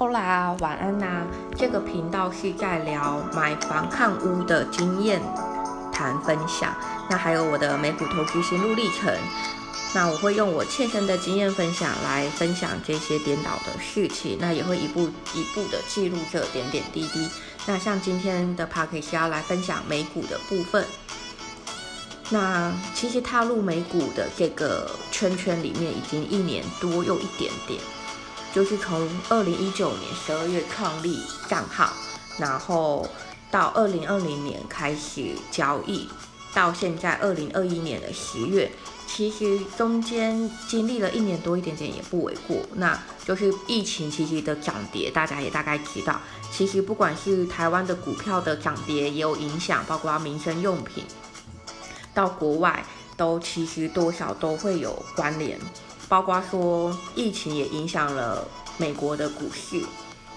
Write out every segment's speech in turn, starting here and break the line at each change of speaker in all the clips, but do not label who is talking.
欧啦，晚安呐！这个频道是在聊买房看屋的经验谈分享，那还有我的美股投资心路历程。那我会用我切身的经验分享来分享这些颠倒的事情，那也会一步一步的记录这点点滴滴。那像今天的 p a c k a g e 要来分享美股的部分。那其实踏入美股的这个圈圈里面已经一年多又一点点。就是从二零一九年十二月创立账号，然后到二零二零年开始交易，到现在二零二一年的十月，其实中间经历了一年多一点点也不为过。那就是疫情其实的涨跌，大家也大概知道。其实不管是台湾的股票的涨跌也有影响，包括民生用品，到国外都其实多少都会有关联。包括说疫情也影响了美国的股市，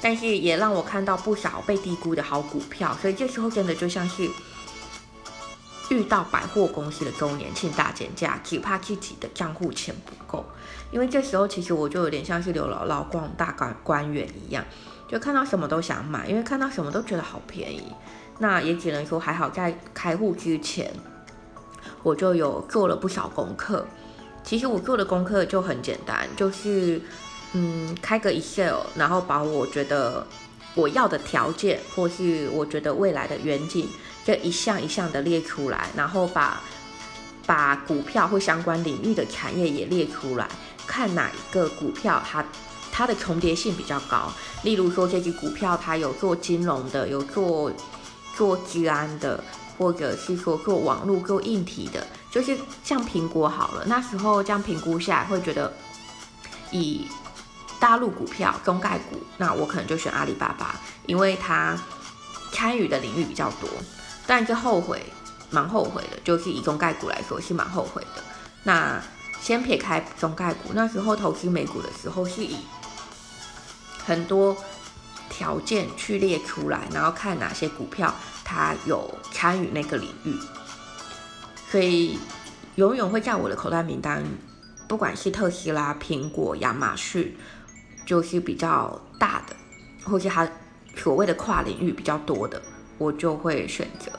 但是也让我看到不少被低估的好股票，所以这时候真的就像是遇到百货公司的周年庆大减价，只怕自己的账户钱不够。因为这时候其实我就有点像是刘姥姥逛大官官员一样，就看到什么都想买，因为看到什么都觉得好便宜。那也只能说还好在开户之前，我就有做了不少功课。其实我做的功课就很简单，就是，嗯，开个 Excel，然后把我觉得我要的条件，或是我觉得未来的远景，这一项一项的列出来，然后把把股票或相关领域的产业也列出来，看哪一个股票它它的重叠性比较高。例如说这只股票它有做金融的，有做做治安的。或者是说做网络、做硬体的，就是像苹果好了，那时候这样评估下来，会觉得以大陆股票、中概股，那我可能就选阿里巴巴，因为它参与的领域比较多。但是后悔，蛮后悔的，就是以中概股来说是蛮后悔的。那先撇开中概股，那时候投资美股的时候是以很多条件去列出来，然后看哪些股票。他有参与那个领域，所以永远会在我的口袋名单。不管是特斯拉、苹果、亚马逊，就是比较大的，或是他所谓的跨领域比较多的，我就会选择。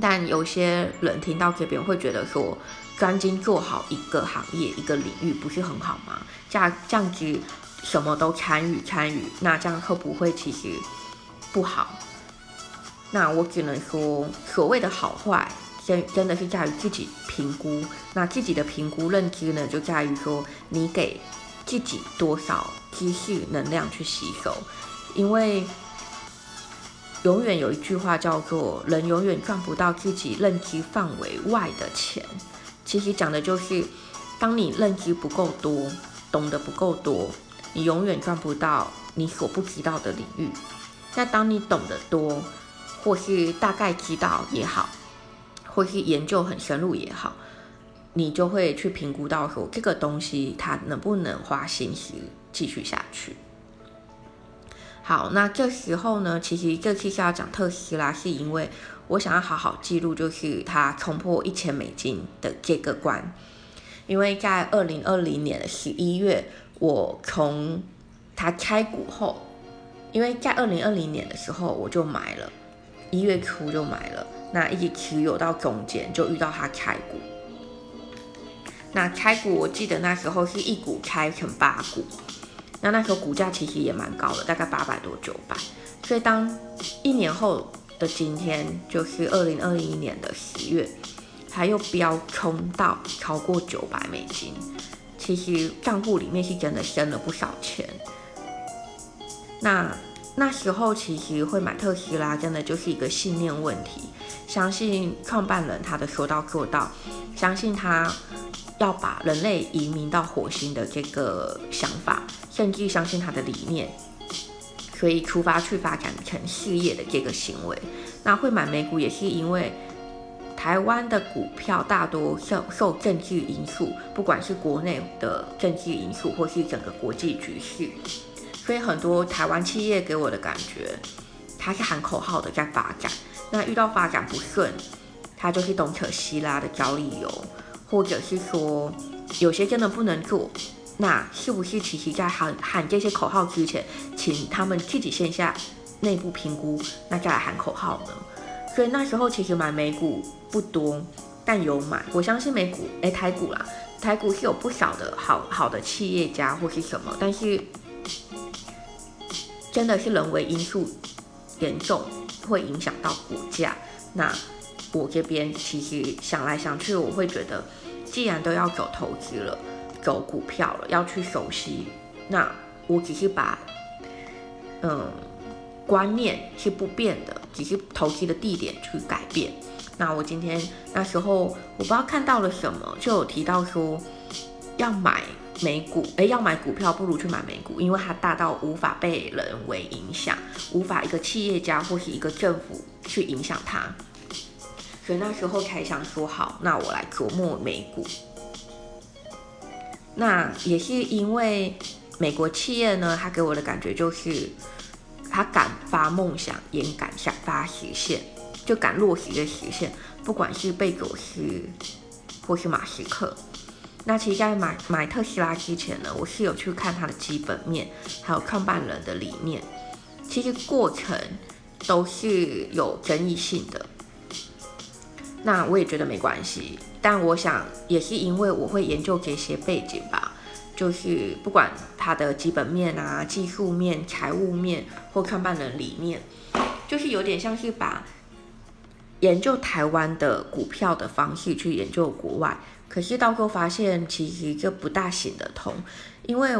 但有些人听到这边会觉得说，专精做好一个行业、一个领域不是很好吗？这样这样子什么都参与参与，那这样会不会其实不好？那我只能说，所谓的好坏，真真的是在于自己评估。那自己的评估认知呢，就在于说，你给自己多少知识能量去吸收。因为永远有一句话叫做“人永远赚不到自己认知范围外的钱”。其实讲的就是，当你认知不够多，懂得不够多，你永远赚不到你所不知道的领域。那当你懂得多，或是大概知道也好，或是研究很深入也好，你就会去评估到说这个东西它能不能花心思继续下去。好，那这时候呢，其实这次是要讲特斯拉，是因为我想要好好记录，就是它冲破一千美金的这个关。因为在二零二零年的十一月，我从它开股后，因为在二零二零年的时候我就买了。一月初就买了，那一直持有到中间就遇到它开股。那开股我记得那时候是一股开成八股，那那时候股价其实也蛮高的，大概八百多九百。所以当一年后的今天，就是二零二一年的十月，它又飙冲到超过九百美金，其实账户里面是真的升了不少钱。那。那时候其实会买特斯拉，真的就是一个信念问题。相信创办人他的说到做到，相信他要把人类移民到火星的这个想法，甚至相信他的理念，所以出发去发展成事业的这个行为。那会买美股也是因为台湾的股票大多受受政治因素，不管是国内的政治因素，或是整个国际局势。所以很多台湾企业给我的感觉，他是喊口号的在发展。那遇到发展不顺，他就是东扯西拉的找理由，或者是说有些真的不能做，那是不是其实在喊喊这些口号之前，请他们自己线下内部评估，那再来喊口号呢？所以那时候其实买美股不多，但有买。我相信美股，哎，台股啦，台股是有不少的好好的企业家或是什么，但是真的是人为因素严重，会影响到股价。那我这边其实想来想去，我会觉得，既然都要走投资了。走股票了，要去熟悉。那我只是把，嗯，观念是不变的，只是投机的地点去改变。那我今天那时候我不知道看到了什么，就有提到说要买美股，哎，要买股票不如去买美股，因为它大到无法被人为影响，无法一个企业家或是一个政府去影响它。所以那时候才想说好，那我来琢磨美股。那也是因为美国企业呢，他给我的感觉就是，他敢发梦想，也敢想发实现，就敢落实的实现。不管是贝佐斯或是马斯克，那其实，在买买特斯拉之前呢，我是有去看它的基本面，还有创办人的理念。其实过程都是有争议性的。那我也觉得没关系。但我想，也是因为我会研究这些背景吧，就是不管它的基本面啊、技术面、财务面或创办人理念，就是有点像是把研究台湾的股票的方式去研究国外，可是到时候发现其实这不大行得通，因为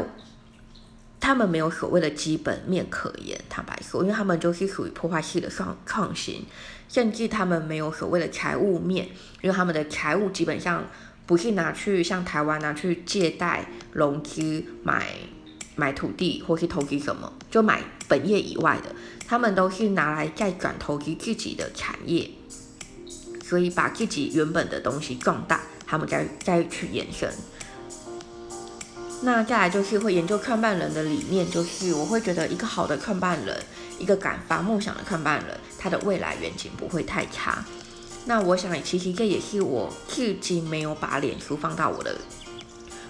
他们没有所谓的基本面可言。坦白说，因为他们就是属于破坏式的创创新。甚至他们没有所谓的财务面，因为他们的财务基本上不是拿去像台湾拿去借贷、融资、买买土地或是投资什么，就买本业以外的，他们都是拿来再转投资自己的产业，所以把自己原本的东西壮大，他们再再去延伸。那再来就是会研究创办人的理念，就是我会觉得一个好的创办人。一个敢发梦想的创办人，他的未来远景不会太差。那我想，其实这也是我至今没有把脸书放到我的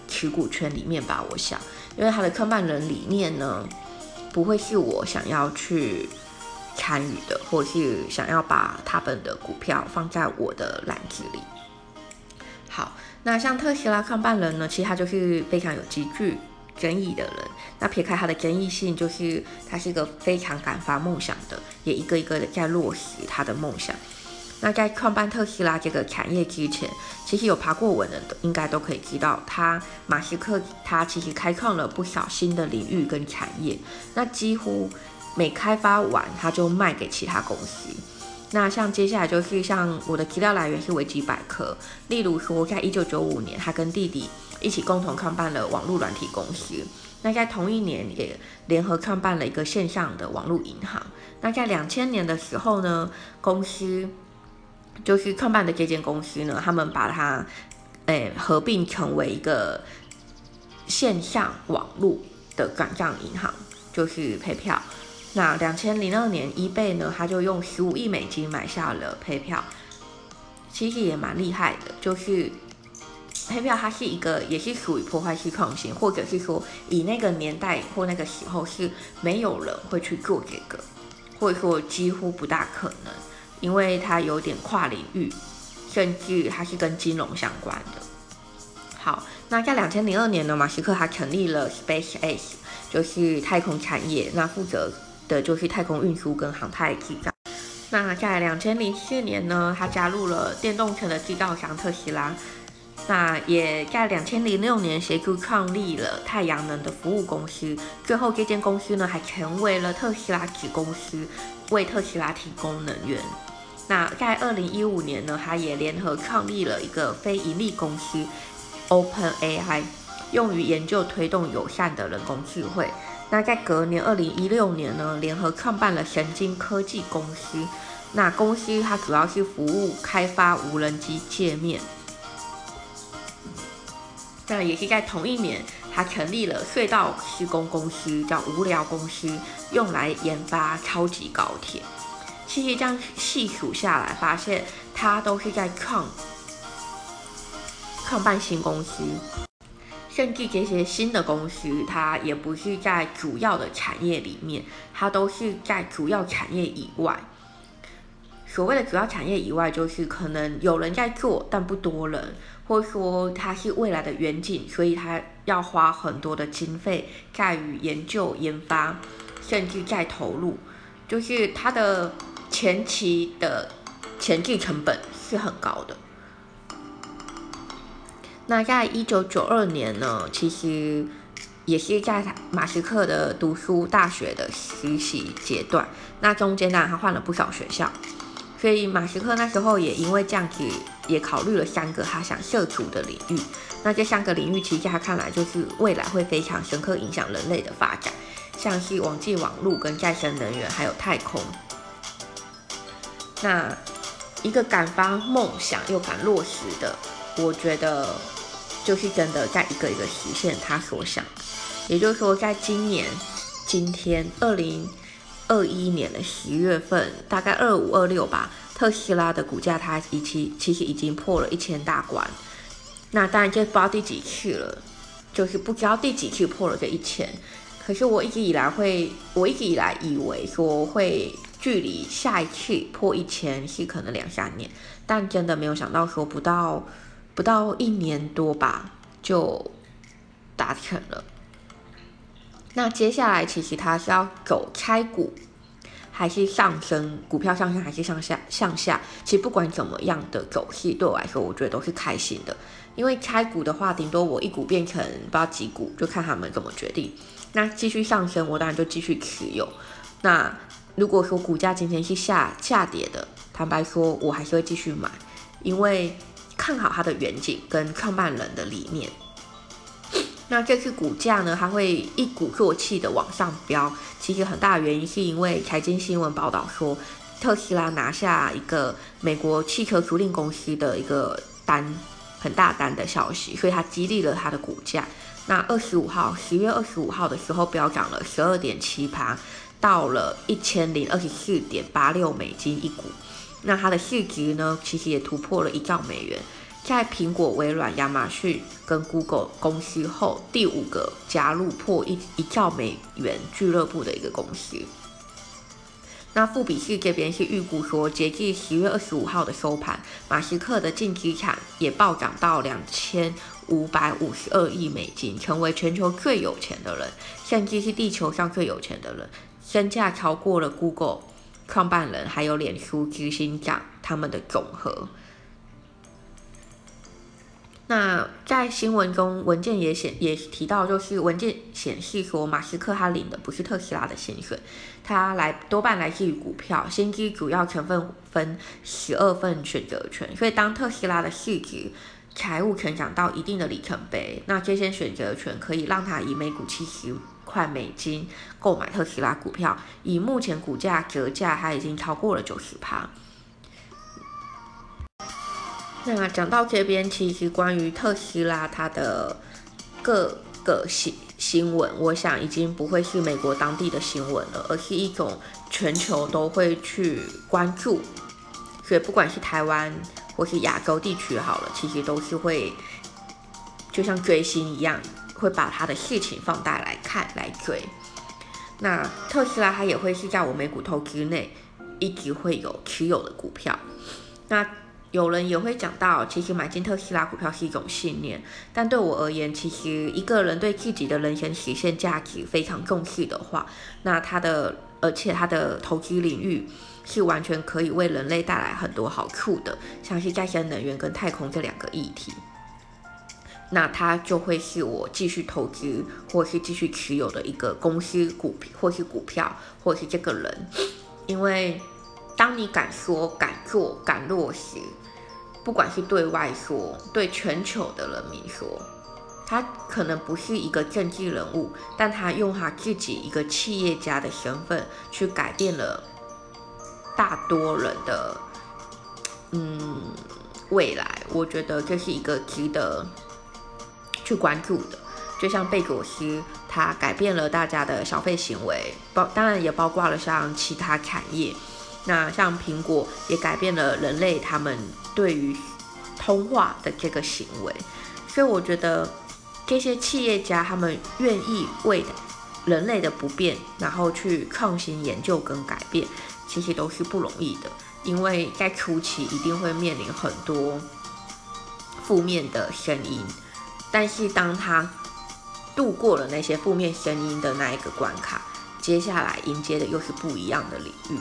持股圈里面吧。我想，因为他的创办人理念呢，不会是我想要去参与的，或是想要把他们的股票放在我的篮子里。好，那像特斯拉创办人呢，其实他就是非常有极具。争议的人，那撇开他的争议性，就是他是一个非常敢发梦想的，也一个一个的在落实他的梦想。那在创办特斯拉这个产业之前，其实有爬过文的，应该都可以知道，他马斯克他其实开创了不少新的领域跟产业。那几乎每开发完，他就卖给其他公司。那像接下来就是像我的资料来源是维基百科，例如说在一九九五年，他跟弟弟。一起共同创办了网络软体公司。那在同一年也联合创办了一个线上的网络银行。那在两千年的时候呢，公司就是创办的这间公司呢，他们把它诶合并成为一个线上网络的转账银行，就是 PayPal。那两千零二年一倍呢，他就用十五亿美金买下了 PayPal，其实也蛮厉害的，就是。黑票它是一个，也是属于破坏式创新，或者是说以那个年代或那个时候是没有人会去做这个，或者说几乎不大可能，因为它有点跨领域，甚至它是跟金融相关的。好，那在两千零二年呢，马斯克他成立了 Space X，就是太空产业，那负责的就是太空运输跟航太制造。那在两千零四年呢，他加入了电动车的制造商特斯拉。那也在两千零六年协助创立了太阳能的服务公司，最后这间公司呢还成为了特斯拉子公司，为特斯拉提供能源。那在二零一五年呢，他也联合创立了一个非盈利公司 Open AI，用于研究推动友善的人工智慧。那在隔年二零一六年呢，联合创办了神经科技公司，那公司它主要是服务开发无人机界面。那也是在同一年，他成立了隧道施工公司，叫无聊公司，用来研发超级高铁。其实这样细数下来，发现他都是在创创办新公司。甚至这些新的公司，它也不是在主要的产业里面，它都是在主要产业以外。所谓的主要产业以外，就是可能有人在做，但不多人，或者说它是未来的远景，所以它要花很多的经费在于研究研发，甚至在投入，就是它的前期的前期成本是很高的。那在一九九二年呢，其实也是在马斯克的读书大学的实习阶段，那中间呢，他换了不少学校。所以马斯克那时候也因为这样子，也考虑了三个他想涉足的领域。那这三个领域，其实在他看来就是未来会非常深刻影响人类的发展，像是网际网络、跟再生能源，还有太空。那一个敢发梦想又敢落实的，我觉得就是真的在一个一个实现他所想。也就是说，在今年今天二零。二一年的十月份，大概二五二六吧，特斯拉的股价它已经其实已经破了一千大关。那当然就不知道第几次了，就是不知道第几次破了这一千。可是我一直以来会，我一直以来以为说会距离下一次破一千是可能两三年，但真的没有想到说不到不到一年多吧就达成了。那接下来其实它是要走开股，还是上升？股票上升还是向下？向下？其实不管怎么样的走势，对我来说，我觉得都是开心的。因为开股的话，顶多我一股变成不知道几股，就看他们怎么决定。那继续上升，我当然就继续持有。那如果说股价今天是下下跌的，坦白说，我还是会继续买，因为看好它的远景跟创办人的理念。那这次股价呢，它会一鼓作气的往上飙。其实很大的原因是因为财经新闻报道说，特斯拉拿下一个美国汽车租赁公司的一个单，很大单的消息，所以它激励了它的股价。那二十五号，十月二十五号的时候，飙涨了十二点七趴，到了一千零二十四点八六美金一股。那它的市值呢，其实也突破了一兆美元。在苹果、微软、亚马逊跟 Google 公司后，第五个加入破一一兆美元俱乐部的一个公司。那富比士这边是预估说，截至十月二十五号的收盘，马斯克的净资产也暴涨到两千五百五十二亿美金，成为全球最有钱的人，甚至是地球上最有钱的人，身价超过了 Google 创办人还有脸书执行长他们的总和。那在新闻中，文件也显也提到，就是文件显示说，马斯克他领的不是特斯拉的薪水，他来多半来自于股票，薪资主要成分分十二份选择权，所以当特斯拉的市值、财务成长到一定的里程碑，那这些选择权可以让他以每股七十块美金购买特斯拉股票，以目前股价折价，它已经超过了九十趴。那讲到这边，其实关于特斯拉它的各个新新闻，我想已经不会是美国当地的新闻了，而是一种全球都会去关注。所以不管是台湾或是亚洲地区好了，其实都是会就像追星一样，会把他的事情放大来看来追。那特斯拉它也会是在我美股投资内一直会有持有的股票。那有人也会讲到，其实买进特斯拉股票是一种信念，但对我而言，其实一个人对自己的人生实现价值非常重视的话，那他的而且他的投资领域是完全可以为人类带来很多好处的，像是再生能源跟太空这两个议题，那他就会是我继续投资或是继续持有的一个公司股或是股票或是这个人，因为当你敢说、敢做、敢落实。不管是对外说，对全球的人民说，他可能不是一个政治人物，但他用他自己一个企业家的身份去改变了大多人的嗯未来。我觉得这是一个值得去关注的。就像贝佐斯，他改变了大家的消费行为，包当然也包括了像其他产业。那像苹果也改变了人类他们对于通话的这个行为，所以我觉得这些企业家他们愿意为人类的不便，然后去创新研究跟改变，其实都是不容易的，因为在初期一定会面临很多负面的声音，但是当他度过了那些负面声音的那一个关卡，接下来迎接的又是不一样的领域。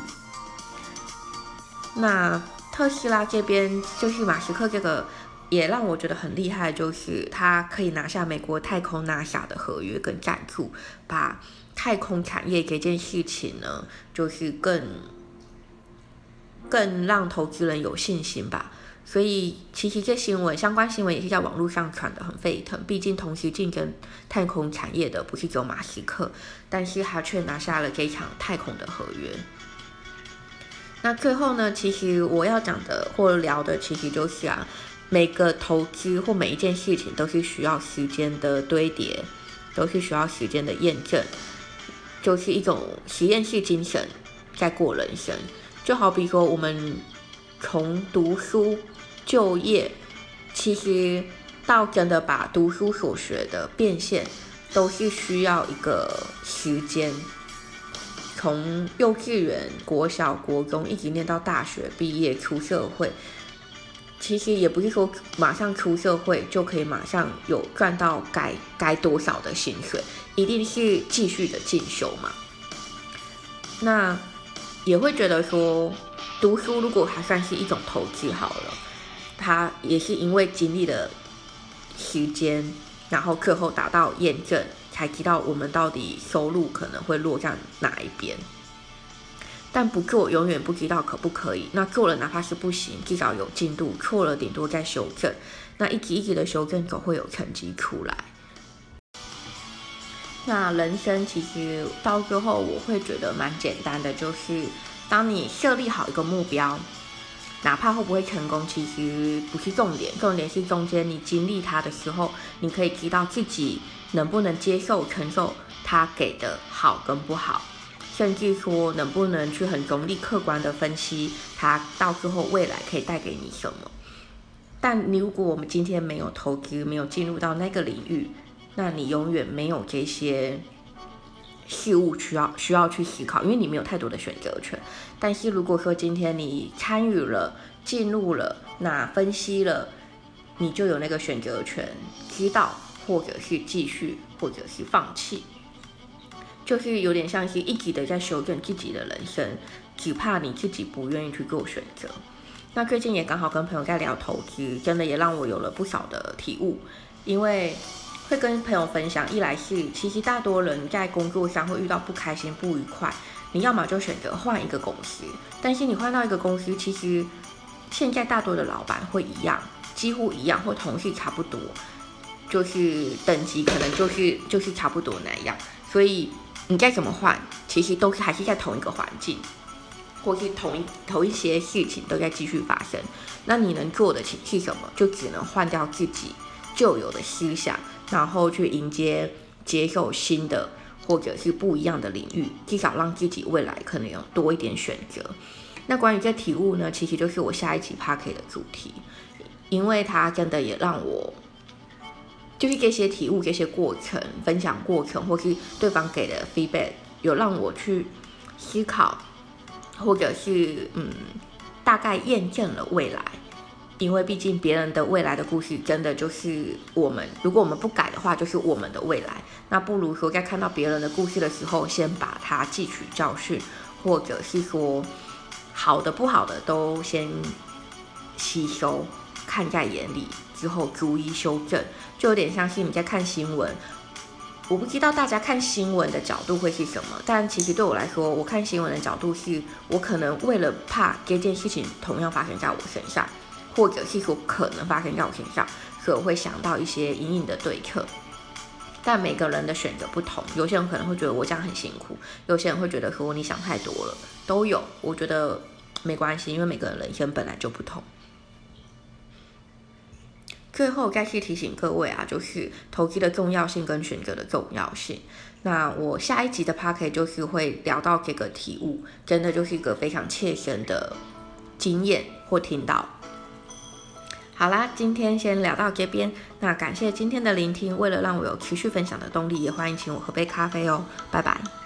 那特斯拉这边就是马斯克这个。也让我觉得很厉害，就是他可以拿下美国太空 NASA 的合约跟赞助，把太空产业这件事情呢，就是更更让投资人有信心吧。所以其实这新闻相关新闻也是在网络上传的很沸腾。毕竟同时竞争太空产业的不是只有马斯克，但是他却拿下了这场太空的合约。那最后呢，其实我要讲的或聊的，其实就是啊。每个投资或每一件事情都是需要时间的堆叠，都是需要时间的验证，就是一种实验室精神在过人生。就好比说，我们从读书、就业，其实到真的把读书所学的变现，都是需要一个时间。从幼稚园、国小、国中，一直念到大学毕业出社会。其实也不是说马上出社会就可以马上有赚到该该多少的薪水，一定是继续的进修嘛。那也会觉得说，读书如果还算是一种投资好了，他也是因为经历了时间，然后课后达到验证，才知道我们到底收入可能会落在哪一边。但不做永远不知道可不可以。那做了哪怕是不行，至少有进度。错了顶多再修正。那一级一级的修正，总会有成绩出来。那人生其实到最后，我会觉得蛮简单的，就是当你设立好一个目标，哪怕会不会成功，其实不是重点，重点是中间你经历它的时候，你可以知道自己能不能接受承受它给的好跟不好。甚至说，能不能去很中立、客观的分析它到最后未来可以带给你什么？但你如果我们今天没有投资，没有进入到那个领域，那你永远没有这些事物需要需要去思考，因为你没有太多的选择权。但是如果说今天你参与了、进入了、那分析了，你就有那个选择权，知道或者是继续，或者是放弃。就是有点像是一直的在修正自己的人生，只怕你自己不愿意去做选择。那最近也刚好跟朋友在聊投资，真的也让我有了不少的体悟。因为会跟朋友分享，一来是其实大多人在工作上会遇到不开心、不愉快，你要么就选择换一个公司。但是你换到一个公司，其实现在大多的老板会一样，几乎一样，或同事差不多，就是等级可能就是就是差不多那样，所以。你该怎么换，其实都是还是在同一个环境，或是同一同一些事情都在继续发生。那你能做的，其是什么？就只能换掉自己旧有的思想，然后去迎接、接受新的或者是不一样的领域，至少让自己未来可能有多一点选择。那关于这体悟呢，其实就是我下一期 p a r k 的主题，因为它真的也让我。就是这些体悟、这些过程、分享过程，或是对方给的 feedback，有让我去思考，或者是嗯，大概验证了未来。因为毕竟别人的未来的故事，真的就是我们，如果我们不改的话，就是我们的未来。那不如说，在看到别人的故事的时候，先把它汲取教训，或者是说好的、不好的都先吸收，看在眼里。之后逐一修正，就有点像是你在看新闻。我不知道大家看新闻的角度会是什么，但其实对我来说，我看新闻的角度是，我可能为了怕这件事情同样发生在我身上，或者是说可能发生在我身上，所以我会想到一些隐隐的对策。但每个人的选择不同，有些人可能会觉得我这样很辛苦，有些人会觉得说你想太多了，都有。我觉得没关系，因为每个人人生本来就不同。最后再次提醒各位啊，就是投资的重要性跟选择的重要性。那我下一集的 p o c a s t 就是会聊到这个体悟，真的就是一个非常切身的经验或听到。好啦，今天先聊到这边。那感谢今天的聆听，为了让我有持续分享的动力，也欢迎请我喝杯咖啡哦。拜拜。